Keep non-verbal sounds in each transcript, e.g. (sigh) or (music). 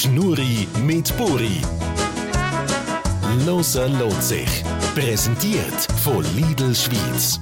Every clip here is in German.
Schnurri mit Buri. Loser lohnt sich. Präsentiert von Lidl Schweiz.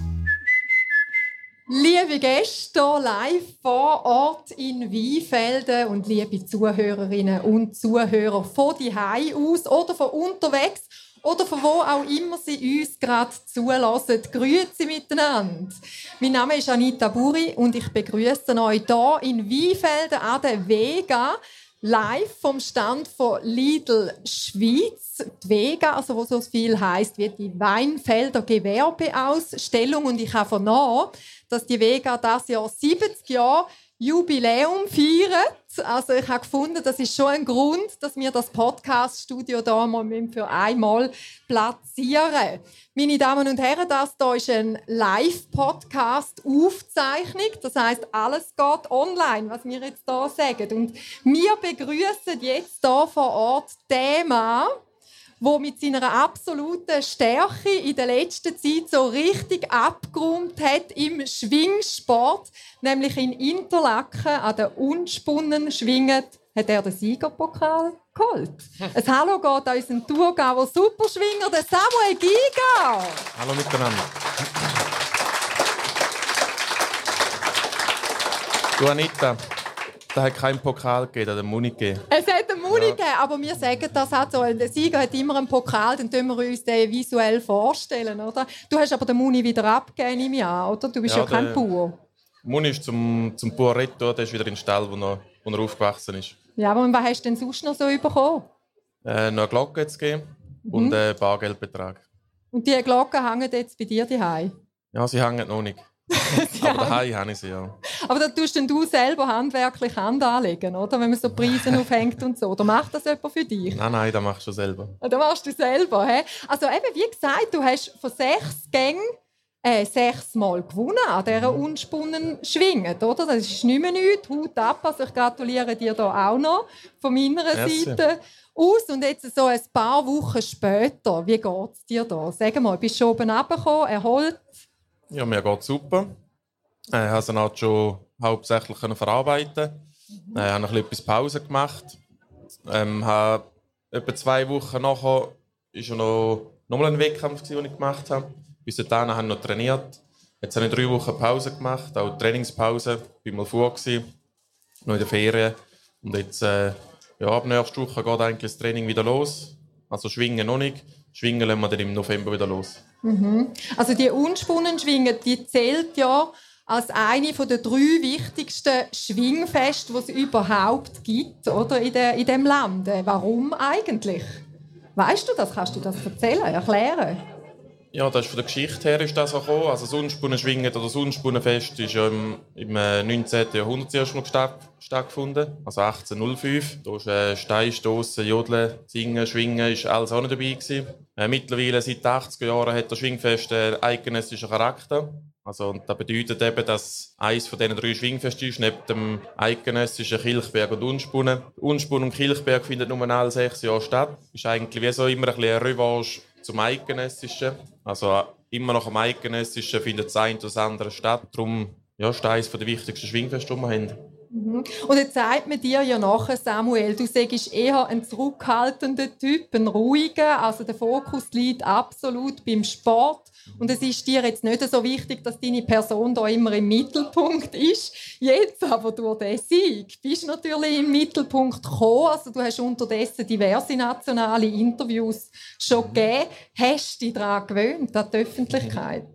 Liebe Gäste hier live vor Ort in Weinfelden und liebe Zuhörerinnen und Zuhörer von die aus oder von unterwegs oder von wo auch immer Sie uns gerade zulassen. Grüezi miteinander. Mein Name ist Anita Buri und ich begrüße euch hier in Weinfelden an der Vega live vom Stand von Lidl Schweiz. Die Vega, also wo so viel heißt wie die Weinfelder Gewerbeausstellung und ich habe vernommen, dass die Vega das Jahr 70 Jahre Jubiläum feiert. Also ich habe gefunden, das ist schon ein Grund, dass wir das Podcast-Studio da mal für einmal platzieren. Meine Damen und Herren, das hier ist ein Live-Podcast-Aufzeichnung. Das heißt, alles geht online, was wir jetzt hier sagen. Und wir begrüßen jetzt hier vor Ort Mann, wo mit seiner absoluten Stärke in der letzten Zeit so richtig abgeräumt hat im Schwingsport, nämlich in Interlaken an der Unspunnen schwingend, hat er den Siegerpokal geholt. (laughs) Ein Hallo geht an unseren Thurgauer Superschwinger, den Samuel Giga. Hallo miteinander. Du Anita, da hat keinen Pokal gegeben, der Muni gegeben. Es hat einen Muni ja. gegeben, aber wir sagen das hat so. Der Sieger hat immer einen Pokal, dann können wir uns den visuell vorstellen, oder? Du hast aber den Muni wieder abgegeben im Jahr, oder? Du bist ja, ja kein Bauer. Muni ist zum, zum Bauer Retto, der ist wieder in den Stall, wo er, wo er aufgewachsen ist. Ja, aber was hast du denn sonst noch so bekommen? Äh, noch eine Glocke jetzt gegeben mhm. und einen Bargeldbetrag. Und diese Glocken hängen jetzt bei dir daheim? Ja, sie hängen noch nicht. (laughs) aber daheim habe ich sie ja. Aber da tust du selber handwerklich Hand anlegen, oder? Wenn man so Preise aufhängt und so. Oder macht das jemand für dich? Nein, nein, das machst du selber. Ah, das machst du selber, hä? Also eben, wie gesagt, du hast von sechs Gängen äh, sechsmal gewonnen an dieser mhm. unspunnen Schwingen, oder? Das ist nicht mehr nichts. Haut ab. Also ich gratuliere dir da auch noch von meiner Merci. Seite aus. Und jetzt so ein paar Wochen später, wie geht es dir da? Sag mal, bist du schon oben runtergekommen, erholt? Ja, mir geht super. Ich habe sie auch schon hauptsächlich verarbeiten. Mhm. Ich habe noch etwas Pause gemacht. Ähm, habe etwa zwei Wochen nachher ist noch nochmal ein Wettkampf, den ich gemacht habe. Bis dahin habe ich noch trainiert. Jetzt habe ich drei Wochen Pause gemacht, auch Trainingspause. Ich war mal vor, noch in der Ferien. Und jetzt, äh, ja, ab nächster Woche geht eigentlich das Training wieder los. Also schwingen noch nicht. Schwingen wir dann im November wieder los. Mhm. Also die Unspunnenschwingen, die zählt ja als eine der drei wichtigsten Schwingfeste, die es überhaupt gibt, oder in, der, in dem Land. Warum eigentlich? Weißt du das? Kannst du das erzählen, erklären? Ja, das ist von der Geschichte her ist das so gekommen. Also das Unspunnenschwingen oder das Unspunnenfest ist ja im, im 19. Äh, Jahrhundert erst mal stattgefunden. Also 1805. Da ist äh, Steinstossen, Jodeln, Singen, Schwingen ist alles auch nicht dabei gewesen. Äh, mittlerweile seit den 80er Jahren hat das Schwingfest einen eidgenössischen Charakter. Also, und das bedeutet eben, dass eines von diesen drei Schwingfesten ist, neben dem eidgenössischen Kilchberg und Unspunnen. Unspunnen und Kilchberg findet nur alle sechs Jahre statt. Ist eigentlich wie so immer ein bisschen eine Revanche zum Eidgenössischen. Also immer noch am Eidgenössischen findet das eine oder andere statt. Darum ja, ist eines der wichtigsten Schwingfeste, die wir haben. Mhm. Und jetzt sagt man dir ja nachher, Samuel, du sagst eher ein zurückhaltender Typ, ein ruhiger, also der Fokus liegt absolut beim Sport. Und es ist dir jetzt nicht so wichtig, dass deine Person da immer im Mittelpunkt ist. Jetzt aber durch den Sieg bist du natürlich im Mittelpunkt gekommen. Also du hast unterdessen diverse nationale Interviews schon gegeben. Hast du dich daran gewöhnt, an die Öffentlichkeit?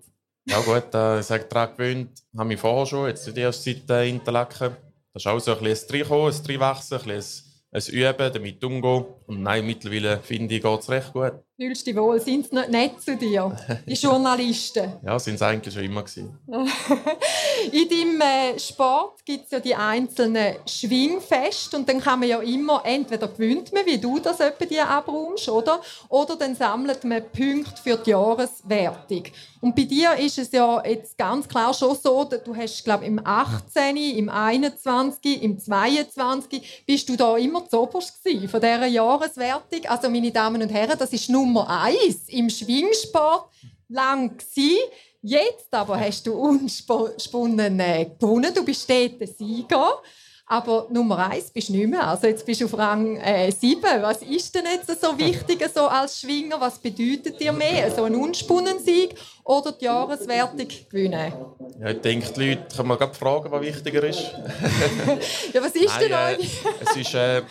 Ja gut, äh, ich sage daran gewöhnt, habe mich vorher schon, jetzt nicht erst seit äh, Interlaken. Das ist auch so ein bisschen ein Reinkommen, ein Reinwachsen, ein bisschen ein Üben, damit umgehen. Und nein, mittlerweile finde ich, geht es recht gut. Fühlst du dich wohl? Sind sie nicht nett zu dir, (laughs) die Journalisten? ja, sind sie eigentlich schon immer gewesen. (laughs) In deinem äh, Sport gibt es ja die einzelnen Schwingfeste und dann kann man ja immer, entweder gewinnt man, wie du das etwa dir abräumst, oder? Oder dann sammelt man Punkte für die Jahreswertung. Und bei dir ist es ja jetzt ganz klar schon so, dass du hast, glaube im 18., im 21., im 22. bist du da immer zu oberst von dieser Jahreswertung. Also meine Damen und Herren, das ist Nummer eins im Schwingsport lang gewesen. Jetzt aber hast du unspunnen äh, gewonnen. Du bist dort der Sieger. Aber Nummer eins bist du nicht mehr. Also jetzt bist du auf Rang äh, 7. Was ist denn jetzt so wichtig so als Schwinger? Was bedeutet dir mehr? So ein Unspunnensieg oder die Jahreswertung gewinnen? Ja, ich denke, die Leute können mal fragen, was wichtiger ist. (laughs) ja, was ist Nein, denn äh, euch? Es ist... Äh,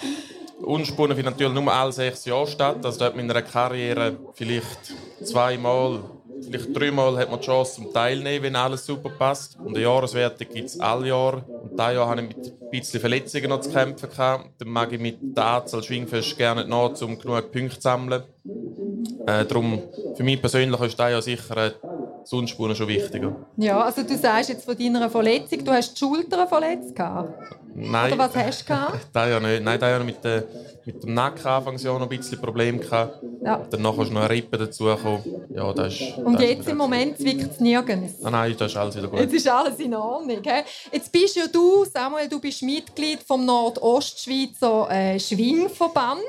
Unspunnen findet natürlich nur alle sechs Jahre statt. Also dort in meiner Karriere vielleicht zweimal, vielleicht dreimal hat man die Chance zum Teilnehmen, wenn alles super passt. Und eine Jahreswertung gibt es alle Jahre. Und dieses Jahr hatte ich mit ein bisschen Verletzungen noch zu kämpfen. Gehabt. Dann mag ich mit der Anzahl Schwingfest gerne nach, um genug Punkte zu sammeln. Äh, darum, für mich persönlich ist das Jahr sicher äh, das Unspunnen schon wichtiger. Ja, also du sagst jetzt von deiner Verletzung, du hast die Schulter verletzt gehabt. Nein. Oder was hast du gehabt? (laughs) das ja nicht. Nein, das ja mit, der, mit dem Nacken anfangs ja noch ein bisschen Probleme gehabt. Ja. Ist noch eine Rippe dazugekommen. Ja, das ist, Und das jetzt im Moment zwickt es nirgends. Ah, nein, das ist alles wieder gut. Jetzt ist alles in Ordnung. He? Jetzt bist ja du, Samuel, du bist Mitglied vom Nordostschweizer äh, Schwingverband.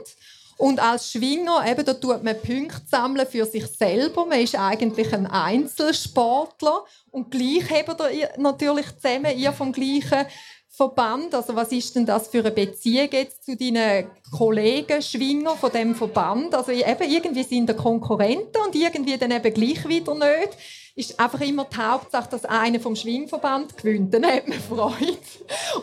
Und als Schwinger, eben, da tut man Punkte sammeln für sich selber. Man ist eigentlich ein Einzelsportler. Und gleich habt ihr natürlich zusammen, ihr vom gleichen Verband. Also was ist denn das für eine Beziehung jetzt zu deinen Kollegen, Schwinger von dem Verband? Also eben, irgendwie sind da Konkurrenten und irgendwie dann eben gleich wieder nicht. Ist einfach immer die Hauptsache, dass einer vom Schwingverband gewinnt. Dann hat man Freude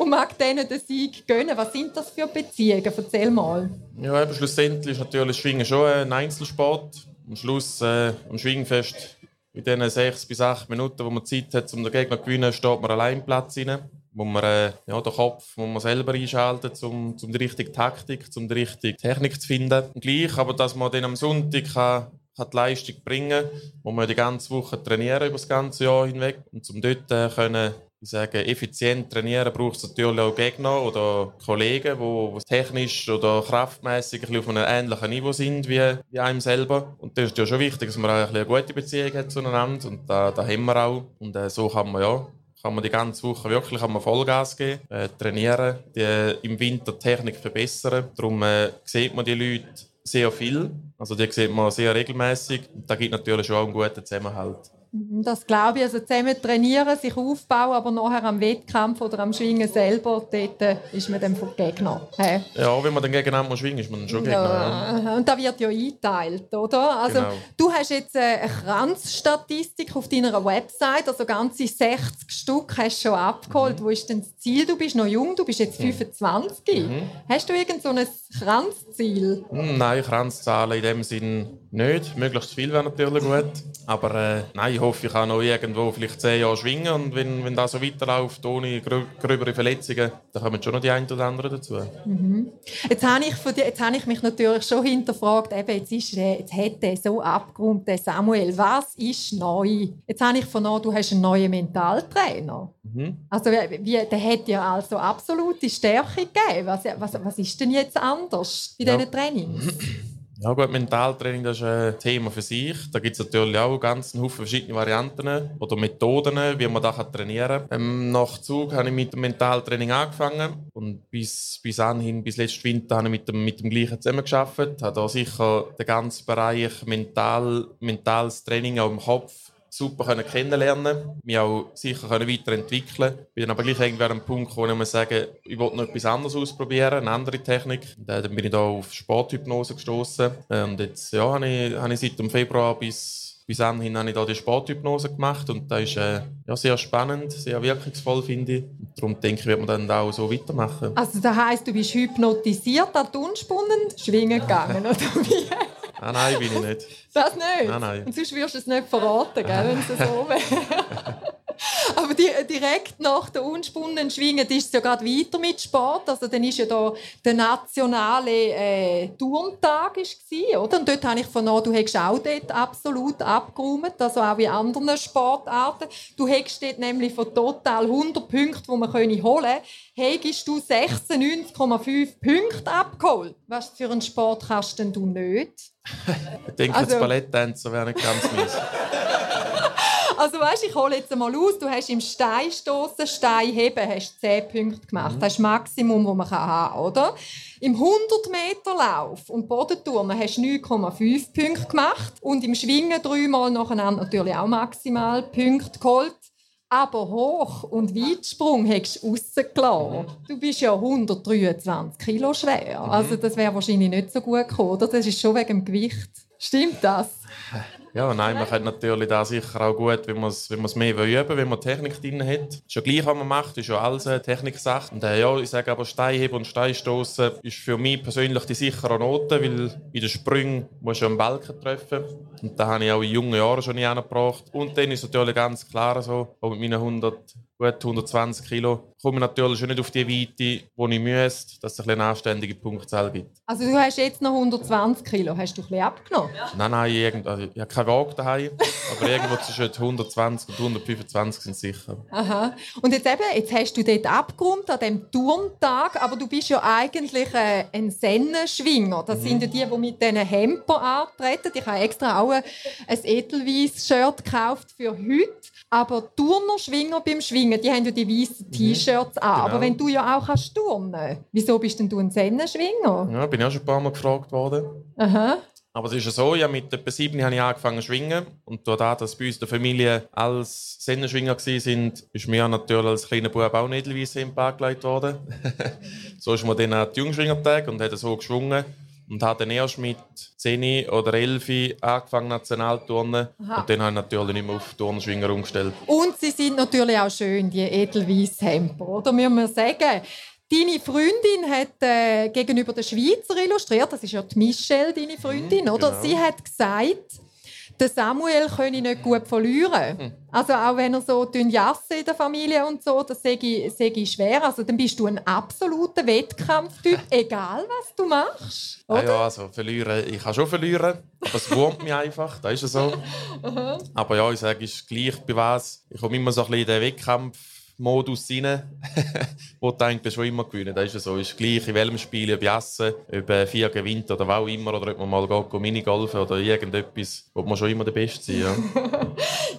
und mag denen den Sieg gönnen. Was sind das für Beziehungen? Erzähl mal. Ja, eben, schlussendlich ist natürlich Schwingen schon ein Einzelsport. Am Schluss, äh, am Schwingfest, in diesen sechs bis acht Minuten, wo man Zeit hat, um den Gegner zu gewinnen, steht man allein im Platz rein. Wo man äh, ja, den Kopf muss man selber einschalten, um, um die richtige Taktik, um die richtige Technik zu finden. Und gleich, aber dass man dann am Sonntag kann, kann die Leistung bringen kann, muss man die ganze Woche trainieren über das ganze Jahr hinweg. Und um dort äh, können, ich sage, effizient trainieren, braucht es natürlich auch Gegner oder Kollegen, die technisch oder kraftmäßig auf einem ähnlichen Niveau sind wie, wie einem selber. Und das ist ja schon wichtig, dass man auch eine gute Beziehung hat zueinander. Und da, da haben wir auch. Und äh, so kann man ja kann man die ganze Woche wirklich man Vollgas geben, äh, trainieren, die, im Winter die Technik verbessern. Darum äh, sieht man die Leute sehr viel. Also die sieht man sehr regelmäßig. Da gibt natürlich schon auch einen guten Zusammenhalt. Das glaube ich. Also zusammen trainieren, sich aufbauen, aber nachher am Wettkampf oder am Schwingen selber, dort äh, ist man dann vom Gegner. Hey. Ja, wenn man dann gegeneinander schwingen ist man dann schon Gegner. Ja. Und da wird ja eingeteilt, oder? Also Genau. du hast jetzt äh, eine Kranzstatistik auf deiner Website, also ganze 60 Stück hast du schon abgeholt. Wo ist denn das Ziel? Du bist noch jung, du bist jetzt 25. Hast du irgend so ein Kranzziel? Nein, Kranzzahlen in dem Sinn nicht. Möglichst viel wäre natürlich gut. Aber äh, nein, ich hoffe, ich kann noch irgendwo vielleicht zehn Jahre schwingen. Und wenn, wenn das so weiterläuft, ohne grö gröbere Verletzungen, dann kommen schon noch die ein oder anderen dazu. Jetzt habe ich, von dir, jetzt habe ich mich natürlich schon hinterfragt, eben, jetzt, ist, er- jetzt hat er so abgerundet, der Samuel. Was ist neu? Jetzt habe ich vernommen, du hast einen neuen Mentaltrainer. Also wie, der hat ja also absolute Stärke gegeben. Was, was, was ist denn jetzt anders bei Ja. diesen Trainings? Ja gut, Mentaltraining das ist ein Thema für sich. Da gibt es natürlich auch ganz Haufen verschiedene Varianten oder Methoden, wie man das trainieren kann. Ähm, nach Zug habe ich mit dem Mentaltraining angefangen und bis, bis anhin, bis letzten Winter, habe ich mit dem, mit dem gleichen zusammengearbeitet. Habe da sicher den ganzen Bereich mental, mentales Training auch im Kopf super können kennenlernen, mich auch sicher können weiterentwickeln. Bin dann aber gleich irgendwie an einem Punkt, wo ich sagen, ich wollte noch etwas anderes ausprobieren, eine andere Technik. Und, dann bin ich da auf Sporthypnose gestoßen und jetzt ja, habe ich, habe ich seit dem Februar bis bis anhin habe ich da die Sporthypnose gemacht und das ist äh, ja, sehr spannend, sehr wirkungsvoll finde ich. Und darum denke ich, wird man dann auch so weitermachen. Also das heisst, du bist hypnotisiert an die schwingen gegangen, oder wie? Ah, nein, bin ich nicht. Das nicht? Nein, nein. Und sonst wirst du es nicht verraten, gell, wenn es so (laughs) wäre. Aber die, direkt nach der unspannenden Schwingen ist es ja gerade weiter mit Sport. Also dann ist ja da der nationale äh, Turntag ist oder? Und dort habe ich vernommen, du hättest auch dort absolut abgeräumt, also auch wie anderen Sportarten. Du hättest dort nämlich von total 100 Punkten, die man holen könnte, hättest du 96,5 Punkte abgeholt. Was für einen Sport kannst denn du nicht? Ich denke, Also- das Balletttänzer wäre nicht ganz mies. (laughs) Also weißt, ich hole jetzt mal aus, du hast im Steinstoßen, Steinheben hast 10 Punkte gemacht. Das ist das Maximum, das man haben kann, oder? Im 100-Meter-Lauf und Bodenturnen hast du 9,5 Punkte gemacht und im Schwingen dreimal nacheinander natürlich auch maximal Punkte geholt. Aber Hoch- und Weitsprung hättest du rausgelassen. Du bist ja 123 Kilo schwer. Also das wäre wahrscheinlich nicht so gut gekommen, oder? Das ist schon wegen dem Gewicht. Stimmt das? (laughs) Ja, nein, man kann natürlich da sicher auch gut, wenn man es wenn mehr üben will, wenn man Technik drin hat. Ist ja gleich, was man macht, ist ja alles eine Techniksache. Und äh, ja, ich sage aber, Steinheben und Steinstoßen ist für mich persönlich die sichere Note, weil in den Sprüngen muss du einen Balken treffen. Und da habe ich auch in jungen Jahren schon nicht angebracht. Und dann ist natürlich ganz klar so, auch mit meinen 100 gut 120 Kilo, komme ich natürlich schon nicht auf die Weite, die ich müsste, dass es eine anständige Punktzahl gibt. Also du hast jetzt noch 120 Kilo, hast du ein bisschen abgenommen? Ja. Nein, nein, irgend, also ich habe keine Waage daheim, (laughs) aber irgendwo zwischen 120 und 125 sind sicher. Aha. Und jetzt eben, jetzt hast du dort abgeräumt an diesem Turntag, aber du bist ja eigentlich äh, ein Sennenschwinger. Das mhm. sind ja die, die mit diesen Hemper antreten. Ich habe extra auch ein, ein Edelweiss-Shirt gekauft für heute. Aber Turnerschwinger beim Schwingen, die haben ja die weißen mhm. T-Shirts an. Genau. Aber wenn du ja auch kannst turnen, wieso bist denn du ein Sennenschwinger? Ja, bin auch schon ein paar Mal gefragt worden. Aha. Aber es ist ja so, ja, mit etwa sieben habe ich angefangen zu schwingen. Und da, dass bei uns in der Familie als Sennenschwinger waren, ist mir natürlich als kleiner Bub auch nicht im angelegt worden. (laughs) so ist man dann an die Jungschwingertag und hat so geschwungen und habe dann erst mit 10 oder 11 angefangen Nationalturnen und dann habe ich natürlich nicht mehr auf Turnschwinger umgestellt. Und sie sind natürlich auch schön, die Edelweiss-Hemper, oder müssen wir sagen? Deine Freundin hat äh, gegenüber der Schweizer illustriert, das ist ja die Michelle, deine Freundin, mhm, oder? Genau. Sie hat gesagt, der Samuel könne nicht gut verlieren. Hm. Also auch wenn er so dünn jasse in der Familie und so, das sehe ich, sehe ich schwer. Also dann bist du ein absoluter Wettkampftyp, (laughs) egal was du machst. Oder? Ja, also verlieren, ich kann schon verlieren, aber es wurmt mich einfach, das ist ja so. (laughs) aber ja, ich sage, es ist gleich bei was. Ich komme immer so ein bisschen in den Wettkampf Modus rein, (laughs) wo du eigentlich schon immer gewinnen. Das ist ja so. Ist gleich in welchem Spiel, ob Jassen, ob vier gewinnt oder was auch immer, oder ob man mal geht, Minigolfen oder irgendetwas, wo man schon immer der Beste sein. Ja.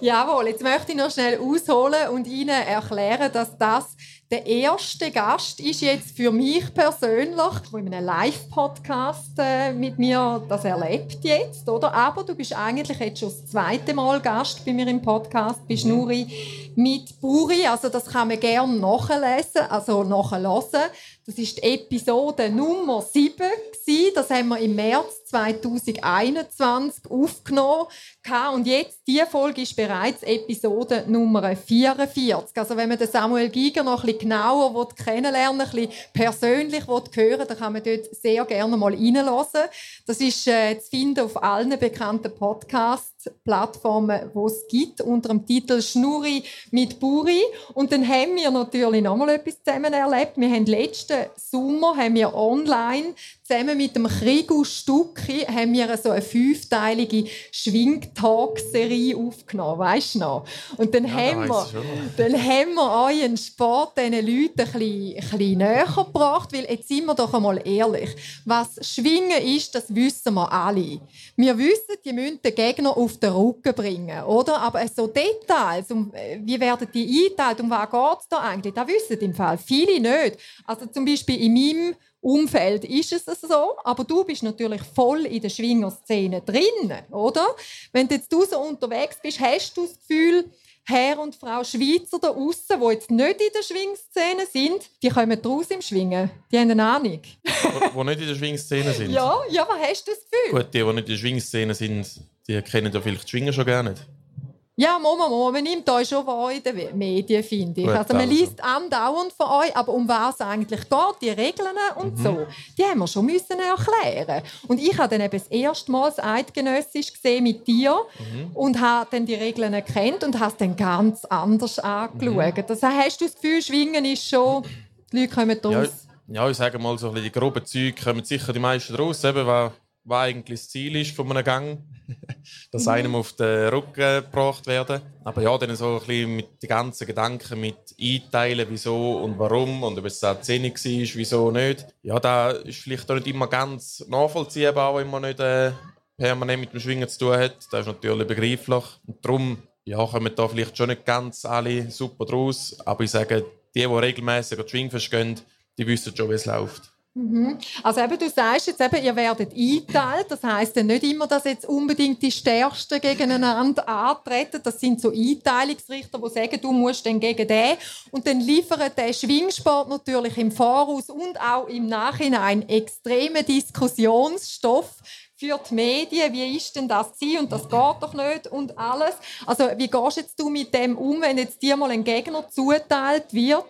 (laughs) Jawohl, jetzt möchte ich noch schnell ausholen und Ihnen erklären, dass das der erste Gast ist jetzt für mich persönlich, der in einem Live-Podcast äh, mit mir das erlebt jetzt, oder? Aber du bist eigentlich jetzt schon das zweite Mal Gast bei mir im Podcast, bist mhm. Nuri mit Buri, also das kann man gerne nachlesen, also nachhören. Das ist die Episode Nummer 7 Das haben wir im März 2021 aufgenommen. Und jetzt, diese Folge ist bereits Episode Nummer 44. Also wenn man den Samuel Giger noch ein bisschen genauer kennenlernen will, ein bisschen persönlich hören dann kann man dort sehr gerne mal reinhören. Das ist äh, zu finden auf allen bekannten Podcast-Plattformen, die es gibt, unter dem Titel «Schnurri mit Buri». Und dann haben wir natürlich noch mal etwas zusammen erlebt. Wir haben letzten Sommer haben wir online zusammen mit dem Krigu Stucki haben wir so eine fünfteilige Schwingtalk-Serie aufgenommen, weißt du noch? Und dann, ja, haben, wir, (laughs) dann haben wir euren Sport diesen Leuten ein bisschen, ein bisschen näher gebracht, weil jetzt sind wir doch einmal ehrlich, was Schwingen ist, das wissen wir alle. Wir wissen, die müssen den Gegner auf den Rücken bringen, oder? Aber so Details, um, wie werden die eingeteilt, um was geht es da eigentlich, das wissen im Fall viele nicht. Also zum Beispiel in meinem Umfeld ist es so, aber du bist natürlich voll in der Schwingerszene drin, oder? Wenn jetzt du so unterwegs bist, hast du das Gefühl, Herr und Frau Schweizer da außen, die jetzt nicht in der Schwingszene sind, die kommen raus im Schwingen. Die haben eine Ahnung. die nicht in der Schwingszene sind? Ja, ja, was hast du das Gefühl? Gut, die, die nicht in der Schwingszene sind, die kennen ja vielleicht Schwingen schon gar nicht. Ja, Mama, Mama, man nimmt euch schon wahr in den Medien, finde ich. Also man also. liest andauernd von euch, aber um was es eigentlich geht, die Regeln und mhm. so, die haben wir schon müssen erklären. Und ich habe dann eben das erste Mal das Eidgenössisch gesehen mit dir mhm. und habe dann die Regeln erkannt und habe es dann ganz anders angeschaut. Mhm. Also hast du das Gefühl, Schwingen ist schon, die Leute kommen raus? Ja, ja ich sage mal, so die groben Züge kommen sicher die meisten raus, eben, weil was eigentlich das Ziel ist von einem Gang, (laughs) dass mhm. einem auf den Rücken gebracht werden. Aber ja, dann so ein bisschen mit den ganzen Gedanken mit einteilen, wieso und warum und ob es auch Szene war, wieso nicht. Ja, da ist vielleicht auch nicht immer ganz nachvollziehbar, wenn man nicht äh, permanent mit dem Schwingen zu tun hat. Das ist natürlich begreiflich. Und darum ja, kommen da vielleicht schon nicht ganz alle super draus. Aber ich sage, die, die regelmäßig an Schwingfest gehen, die wissen schon, wie es läuft. Mhm. Also eben, du sagst jetzt eben, ihr werdet eingeteilt. Das heisst ja nicht immer, dass jetzt unbedingt die Stärksten gegeneinander antreten. Das sind so Einteilungsrichter, die sagen, du musst dann gegen den. Und dann liefert der Schwingsport natürlich im Voraus und auch im Nachhinein extremen Diskussionsstoff für die Medien, wie ist denn das sie und das geht doch nicht und alles. Also wie gehst jetzt du mit dem um, wenn jetzt dir mal ein Gegner zuteilt wird,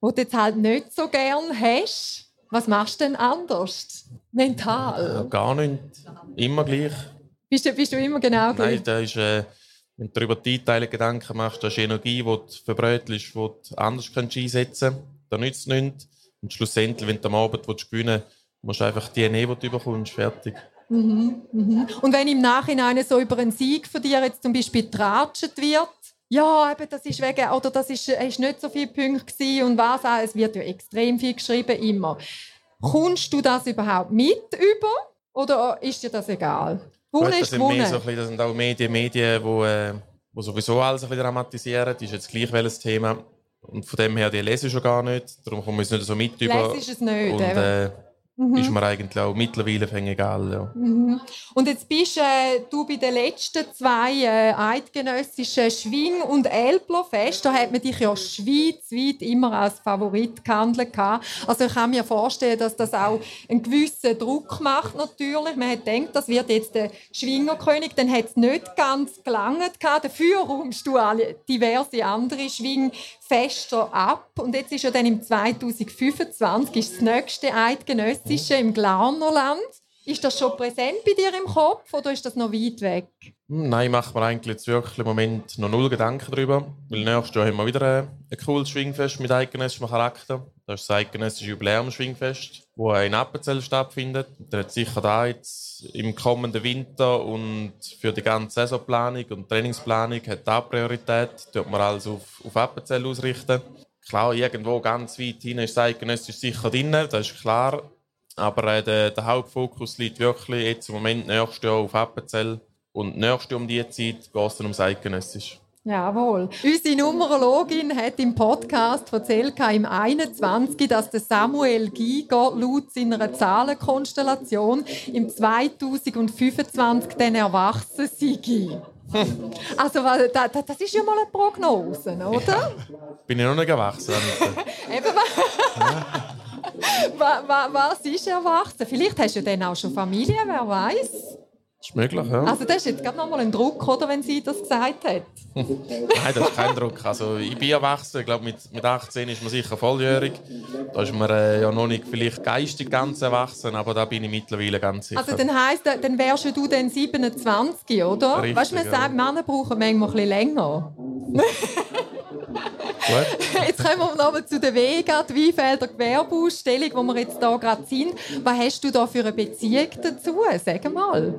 wo du jetzt halt nicht so gern hast? Was machst du denn anders? Mental? Ja, gar nicht. Immer gleich. Bist du, bist du immer genau gleich? Nein, da ist, äh, wenn du darüber die Einteilung Gedanken machst, das ist Energie, die du verbrötelst, die du anders einsetzen kannst. Da nützt es nichts. Und schlussendlich, wenn du am Abend willst, gewinnen willst, musst du einfach die nehmen, die du bekommst. Fertig. Mhm, mhm. Und wenn im Nachhinein so über einen Sieg von dir jetzt zum Beispiel tratscht wird, ja, eben, das ist wegen, oder das ist, ist nicht so viele Punkte und was auch. Es wird ja extrem viel geschrieben, immer. Kommst du das überhaupt mit über oder ist dir das egal? Gut, das, sind mehr so bisschen, das sind auch Medien, Medien, die, äh, wo sowieso alles ein bisschen dramatisieren. Das ist jetzt gleich welches Thema. Und von dem her, die lese ich schon gar nicht. Darum kommen wir nicht so mit über. Lese es nicht, und, äh, Mhm. Ist mir eigentlich auch mittlerweile egal. Ja. Mhm. Und jetzt bist äh, du bei den letzten zwei äh, eidgenössischen Schwing- und Elblerfest. Da hat man dich ja schweizweit immer als Favorit gehandelt. Also ich kann mir vorstellen, dass das auch einen gewissen Druck macht natürlich. Man hat gedacht, das wird jetzt der Schwingerkönig. Dann hat es nicht ganz gelangt. Dafür räumst du alle diverse andere Schwingfeste ab. Und jetzt ist ja dann im 2025 ist das nächste Eidgenössische im Glaunerland. Ist das schon präsent bei dir im Kopf oder ist das noch weit weg? Hm, nein, macht mir eigentlich wirklich im Moment noch null Gedanken darüber. Weil nächstes Jahr haben wir wieder ein, cooles Schwingfest mit eidgenössischem Charakter. Das ist das eidgenössische Jubiläum-Schwingfest, das in Appenzell stattfindet. Der hat sicher da jetzt im kommenden Winter und für die ganze Saisonplanung und Trainingsplanung hat da Priorität. Dort man alles auf, auf Appenzell ausrichten. Klar, irgendwo ganz weit hinten ist eidgenössisch sicher drin, das ist klar. Aber äh, der, der, Hauptfokus liegt wirklich jetzt im Moment nächstes Jahr auf Appenzell. Und nächstes Jahr um diese Zeit geht es dann ums Eidgenössisch. Jawohl. Unsere Numerologin hat im Podcast erzählt, im 21, dass der Samuel Giger laut seiner Zahlenkonstellation im 2025 dann erwachsen sei. (laughs) Also, das ist ja mal eine Prognose, oder? Ja. Bin ich noch nicht erwachsen. (laughs) Eben, (laughs) was ist erwachsen? Vielleicht hast du dann auch schon Familie, wer weiß. Ist möglich, ja. Also das ist jetzt gerade nochmal ein Druck, oder, wenn sie das gesagt hat? (laughs) Nein, das ist kein Druck. Also ich bin erwachsen, ich glaube mit, mit 18 ist man sicher volljährig. Da ist man äh, ja noch nicht vielleicht geistig ganz erwachsen, aber da bin ich mittlerweile ganz sicher. Also dann heisst, dann wärst du dann 27, oder? Richtig, weißt du, man ja. sagt, Männer brauchen manchmal ein bisschen länger. (laughs) jetzt kommen wir nochmal zu der Vega, die Weinfelder Gewerbeausstellung, wo wir jetzt hier gerade sind. Was hast du da für eine Beziehung dazu? Sag mal.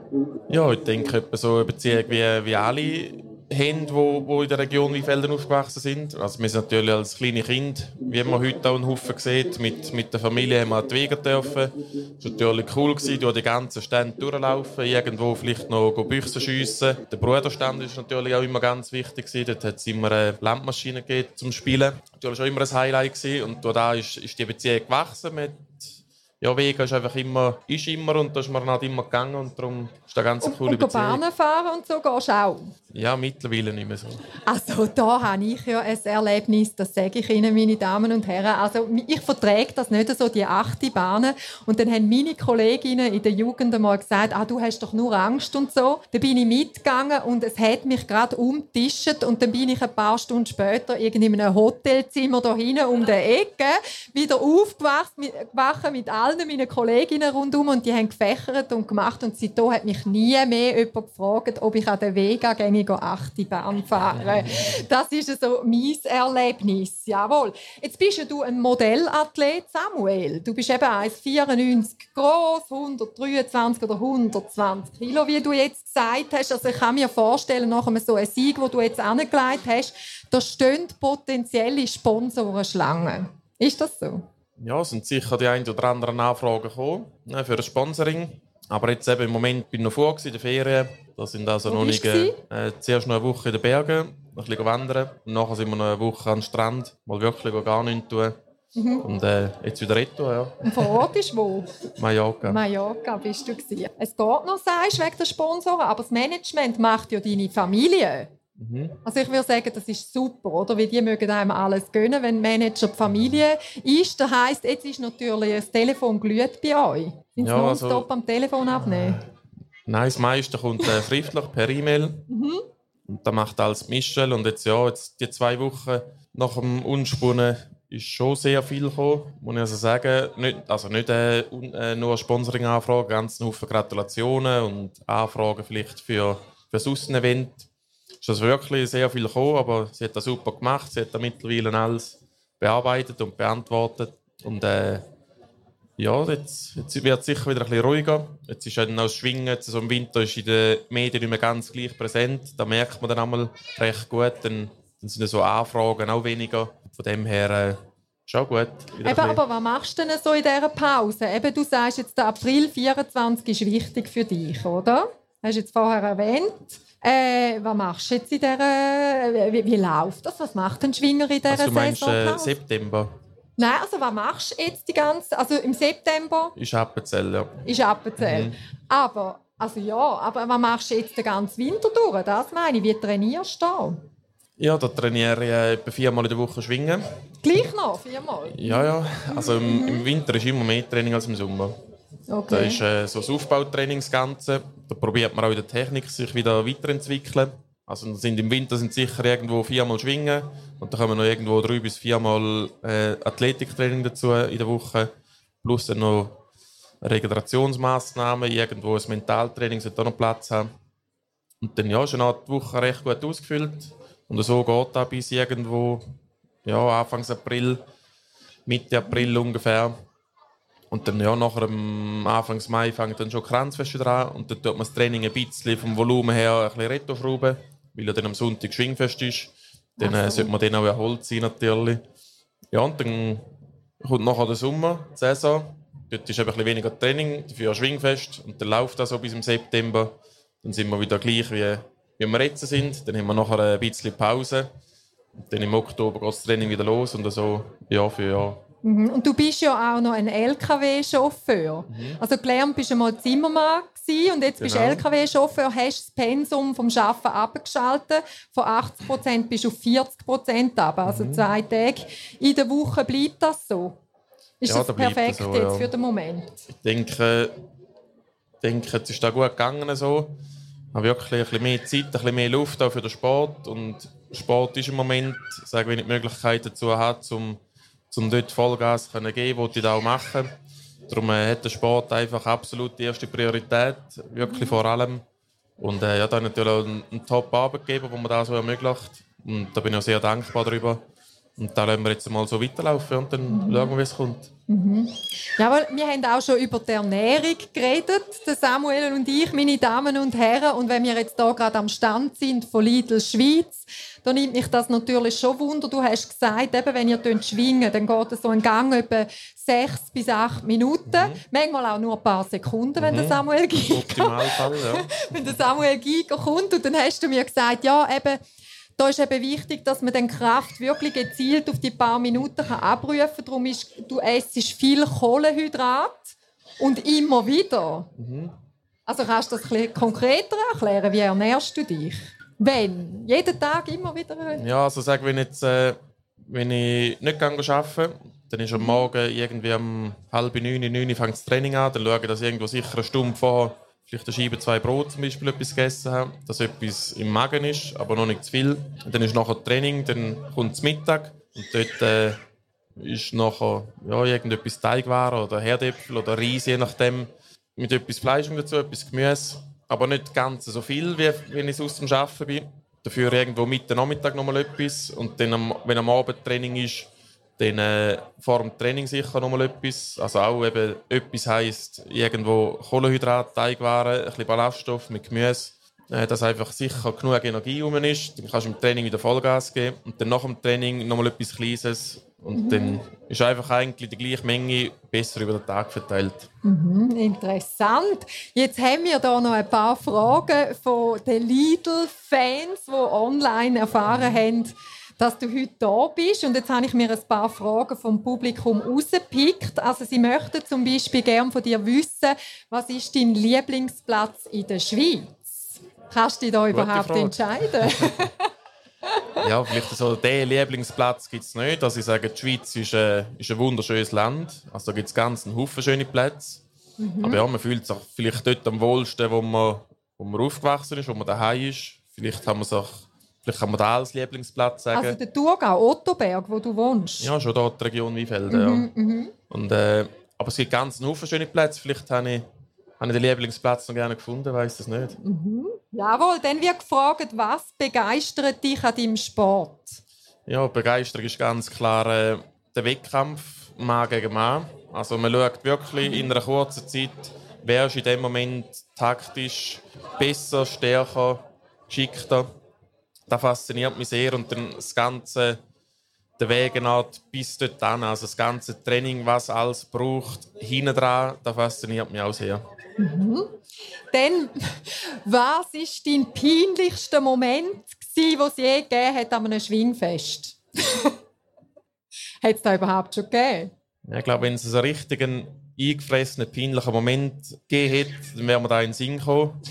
Ja, ich denke, so eine Beziehung wie, wie alle haben, die, in der Region Weinfelden aufgewachsen sind. Also wir sind natürlich als kleine Kind, wie man heute auch einen Haufen sieht, mit, mit der Familie haben wir die Wege dürfen. Es war natürlich cool, gewesen, durch die ganzen Stände durchlaufen, irgendwo vielleicht noch Büchsen schiessen. Der Bruderstand ist natürlich auch immer ganz wichtig. Gewesen. Dort hat es immer eine Landmaschine gegeben zum Spielen. Das war immer ein Highlight. Gewesen. Und da ist, ist die Beziehung gewachsen mit ja, Vega ist einfach immer, ist immer und da ist man halt immer gegangen und darum ist eine ganz coole und, und Beziehung. Und fahren und so gehst du auch? Ja, mittlerweile nicht mehr so. Also da habe ich ja ein Erlebnis, das sage ich Ihnen, meine Damen und Herren. Also ich verträge das nicht so, die achte Bahnen. Und dann haben meine Kolleginnen in der Jugend einmal gesagt, ah, du hast doch nur Angst und so. Dann bin ich mitgegangen und es hat mich gerade umtischt und dann bin ich ein paar Stunden später irgendwie in einem Hotelzimmer da hinten um die Ecke wieder aufgewacht mit, mit allen meinen Kolleginnen rundum und die haben gefächert und gemacht und seitdem hat mich nie mehr jemand gefragt, ob ich an der Vega gängig Achterbahn fahren. Das ist so mein Erlebnis. Jawohl. Jetzt bist du ein Modellathlet, Samuel. Du bist eben 1,94 groß, 123 oder 120 Kilo, wie du jetzt gesagt hast. Also ich kann mir vorstellen, nach so einem Sieg, wo du jetzt angelegt hast, da stehen potenzielle Sponsoren Schlangen. Ist das so? Ja, es sind sicher die ein oder anderen Nachfragen gekommen ne, für ein Sponsoring. Aber jetzt eben im Moment bin ich noch vor in der Ferien. Da sind also Wo noch nicht. Äh, zuerst noch eine Woche in den Bergen, ein bisschen wandern. Und nachher sind wir noch eine Woche am Strand, mal wirklich gar nichts tun. Mhm. Und äh, jetzt wieder retour, ja. Und vor Ort ist wo? (laughs) Mallorca. Mallorca bist du gewesen. Es geht noch, sagst wegen der Sponsoren, aber das Management macht ja deine Familie. Mhm. Also ich würde sagen, das ist super, oder? Weil die mögen einem alles gönnen, wenn Manager die Familie ist. Das heisst, jetzt ist natürlich das Telefon glüht bei euch. Sind Sie ja, nonstop also, am Telefon abnehmen? Nein, das meiste kommt äh, schriftlich per E-Mail. Mhm. Und da macht alles Michel. Und jetzt, ja, jetzt die zwei Wochen nach dem Unspunnen ist schon sehr viel gekommen, muss ich also sagen. Nicht, also nicht äh, äh, nur Sponsoring-Anfragen, ganz Haufen Gratulationen und Anfragen vielleicht für, für das Aussen-Event. Ist das wirklich sehr viel gekommen, aber sie hat das super gemacht. Sie hat da mittlerweile alles bearbeitet und beantwortet. Und äh, ja, jetzt, jetzt wird es sicher wieder ein bisschen ruhiger. Jetzt ist dann auch das Schwingen, jetzt so im Winter ist in den Medien nicht mehr ganz gleich präsent. Da merkt man dann einmal recht gut. Dann, dann sind so Anfragen auch weniger. Von dem her äh, schon gut. Eben, aber was machst du denn so in dieser Pause? Eben, du sagst jetzt, der April 24 ist wichtig für dich, oder? Hast du jetzt vorher erwähnt. Äh, was machst du jetzt in dieser... Wie, wie läuft das? Was macht ein Schwinger in dieser also, du meinst, Saison? Äh, September? Nein, also was machst du jetzt die ganze... Also im September... Ist Appenzell, ja. Ist Appenzell. Mhm. Aber... Also ja, aber was machst du jetzt den ganzen Winter durch? Das meine ich. Wie trainierst du da? Ja, da trainiere ich äh, etwa viermal in der Woche Schwingen. Gleich noch? Viermal? Ja, ja. Also im, im Winter ist immer mehr Training als im Sommer. Okay. Da ist äh, so das Aufbautraining das Ganze. Da probiert man auch in der Technik sich wieder weiterentwickeln. Also sind im Winter sind sicher irgendwo viermal Schwingen und dann kommen noch irgendwo drei bis viermal äh, Athletiktraining dazu in der Woche. Plus dann noch Regenerationsmaßnahmen, irgendwo ein Mentaltraining sollte auch noch Platz haben. Und dann ja, ist die Woche recht gut ausgefüllt. Und so geht das bis irgendwo ja, Anfang April, Mitte April ungefähr. Und dann ja, nachher am Anfang Mai fängt dann schon Kranzfest wieder an und dann tut man das Training ein bisschen vom Volumen her ein bisschen rettoschrauben, weil ja dann am Sonntag Schwingfest ist. Dann äh, sollte man dann auch erholt sein natürlich. Ja, und dann kommt nachher der Sommer, die Saison. Dort ist ein bisschen weniger Training, dafür ein Schwingfest und dann läuft das so bis im September. Dann sind wir wieder gleich wie, wie wir jetzt sind. Dann haben wir nachher ein bisschen Pause. Und dann im Oktober geht das Training wieder los und so Jahr für Jahr. Mhm. Und du bist ja auch noch ein LKW-Chauffeur. Mhm. Also gelernt bist du mal Zimmermann und jetzt bist du genau. LKW-Chauffeur, hast das Pensum vom Arbeiten abgeschaltet. Von 80 Prozent bist du auf 40 Prozent ab. Also mhm. zwei Tage in der Woche bleibt das so. Ist ja, das perfekt das so, jetzt für den Moment? Ich denke, ich denke, es ist da gut gegangen so. Ich habe wirklich ein bisschen mehr Zeit, ein bisschen mehr Luft auch für den Sport. Und Sport ist im Moment, sagen wir, die Möglichkeit dazu hat, um um dort Vollgas zu geben, was ich da auch machen. Darum äh, hat der Sport einfach absolut die erste Priorität, wirklich vor allem. Und äh, ja, da natürlich auch einen, einen Top-Arbeitgeber, der mir das so ermöglicht. Und da bin ich auch sehr dankbar darüber. Und da lassen wir jetzt mal so weiterlaufen und dann mhm. schauen wir, wie es kommt. Mhm. Jawohl, wir haben auch schon über die Ernährung geredet, Samuel und ich, meine Damen und Herren. Und wenn wir jetzt hier gerade am Stand sind von Lidl Schweiz, da nimmt mich das natürlich schon Wunder. Du hast gesagt, eben, wenn ihr schwingen, dann geht es so ein Gang etwa sechs bis acht Minuten. Mhm. Manchmal auch nur ein paar Sekunden, wenn mhm. der Samuel Giger, Optimalfall, ja. (laughs) wenn der Samuel Giger kommt. Und dann hast du mir gesagt, ja, eben, da ist eben wichtig, dass man die Kraft wirklich gezielt auf die paar Minuten kann abrufen kann. Darum ist, du isst viel Kohlenhydrat und immer wieder. Mhm. Also kannst du das ein konkreter erklären? Wie ernährst du dich? Wenn? Jeden Tag immer wieder? Ja, also sag, wenn, jetzt, äh, wenn ich nicht arbeite, dann ist am Morgen irgendwie um halb neun, neun fängt das Training an, dann schaue ich, dass ich irgendwo sicher eine Stunde vorher vielleicht eine Scheibe, zwei Brot zum Beispiel etwas gegessen habe, dass etwas im Magen ist, aber noch nicht zu viel. Und dann ist nachher Training, dann kommt es Mittag und dort äh, ist nachher ja, irgendetwas Teigwaren oder Herdäpfel oder Reis, je nachdem, mit etwas Fleisch dazu, etwas Gemüse aber nicht ganz so viel, wie wenn ich aus dem Arbeiten bin. Dafür irgendwo Mitte Nachmittag noch mal etwas und dann, wenn am Abend Training ist, dann äh, vor dem Training sicher noch mal etwas. Also auch eben etwas heisst irgendwo Kohlenhydrat, Teigwaren, ein bisschen Ballaststoff mit Gemüse. Äh, dass einfach sicher genug Energie rum ist. Dann kannst du im Training wieder Vollgas geben und dann nach dem Training noch mal etwas Kleines und mhm. dann ist einfach eigentlich die gleiche Menge besser über den Tag verteilt. Mhm, interessant. Jetzt haben wir da noch ein paar Fragen von den Lidl-Fans, die online erfahren haben, dass du heute da bist. Und jetzt habe ich mir ein paar Fragen vom Publikum rausgepickt. Also sie möchten zum Beispiel gerne von dir wissen, was ist dein Lieblingsplatz in der Schweiz? Kannst du dich da überhaupt entscheiden? (laughs) (laughs) ja, vielleicht so den Lieblingsplatz gibt es nicht. Also ich sage, die Schweiz ist, äh, ist ein wunderschönes Land. Also da gibt es ganz einen Haufen schöne Plätze. Mhm. Aber ja, man fühlt sich vielleicht dort am wohlsten, wo man, wo man aufgewachsen ist, wo man daheim ist. Vielleicht haben wir sich Vielleicht kann man da als Lieblingsplatz sagen. Also der Thurgau, Ottoberg, wo du wohnst? Ja, schon dort die Region Weinfelden, mhm, ja. Mhm. Und, äh, aber es gibt ganz Haufen schöne Plätze. Vielleicht habe ich, habe ich den Lieblingsplatz noch gerne gefunden, weiß das nicht. Mhm. Jawohl, dann wird gefragt, was begeistert dich an deinem Sport? Ja, Begeisterung ist ganz klar äh, der Wettkampf Mann gegen Mann. Also man schaut wirklich in einer kurzen Zeit, wer ist in dem Moment taktisch besser, stärker, geschickter das fasziniert mich sehr und dann das ganze der Weg bis dort an, also das ganze Training, was alles braucht, hinten dran, das fasziniert mich auch sehr. Mhm. Dann, (laughs) was war dein peinlichster Moment, den es je gegeben hat an einem Schwingfest? (laughs) hat es da überhaupt schon gegeben? Ja, ich glaube, wenn es einen richtigen, eingefressenen, peinlichen Moment gegeben hätte, dann wäre man da in den Sinn gekommen.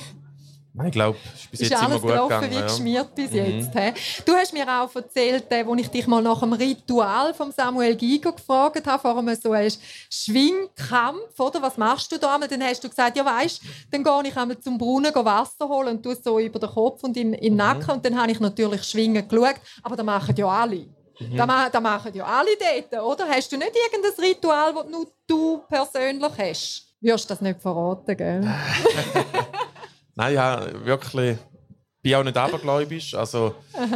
Nein, ich glaube, es ist bis ist jetzt alles immer gut gegangen. wie geschmiert bis mhm. jetzt. He? Du hast mir auch erzählt, als äh, ich dich mal nach dem Ritual von Samuel Giger gefragt habe, vor einem so einem Schwingkampf, oder? Was machst du da? Dann hast du gesagt, ja weißt, dann gehe ich einmal zum Brunnen Wasser holen und tue so über den Kopf und in, in den mhm. Nacken. Und dann habe ich natürlich Schwingen geschaut, aber das machen ja alle. Mhm. Das, das machen ja alle dort, oder? Hast du nicht irgendein Ritual, das nur du persönlich hast? Wirst du das nicht verraten, gell? (laughs) Nein, ja, wirklich. Ich bin auch nicht abergläubisch. Also,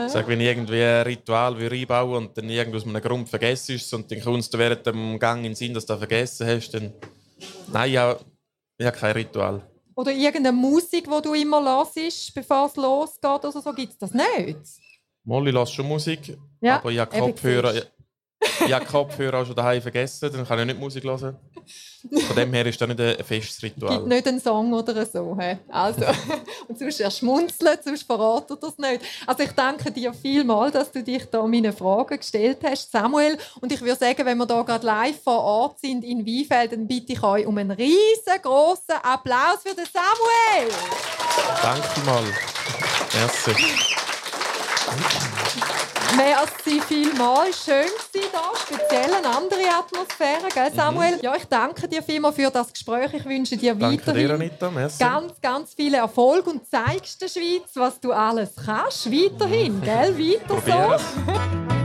sag, wenn ich irgendwie ein Ritual einbauen und dann irgendwie aus einem Grund vergessen ist und dann kommst du während dem Gang in den Sinn, dass du das vergessen hast, dann. Nein, ja, ich habe kein Ritual. Oder irgendeine Musik, die du immer hörst, bevor es losgeht oder so, gibt es das nicht? Molly lässt schon Musik, ja, aber ich habe Kopfhörer. Ich habe Kopfhörer auch schon daheim vergessen, dann kann ich nicht Musik hören. Von dem her ist das nicht ein festes Ritual. Gibt nicht einen Song oder so. He? Also, (laughs) und sonst er schmunzeln, sonst verratet er es nicht. Also ich danke dir vielmals, dass du dich da meine Fragen gestellt hast, Samuel. Und ich würde sagen, wenn wir hier gerade live vor Ort sind in Weinfeld, dann bitte ich euch um einen riesengroßen Applaus für den Samuel. Danke mal. Merci. Merci vielmals. Schön war da. Speziell eine andere Atmosphäre, gell, Samuel? Mhm. Ja, ich danke dir vielmals für das Gespräch. Ich wünsche dir danke weiterhin dir, Anita. Merci. ganz, ganz viel Erfolg und zeigst der Schweiz, was du alles kannst. Weiterhin, gell? Weiter so.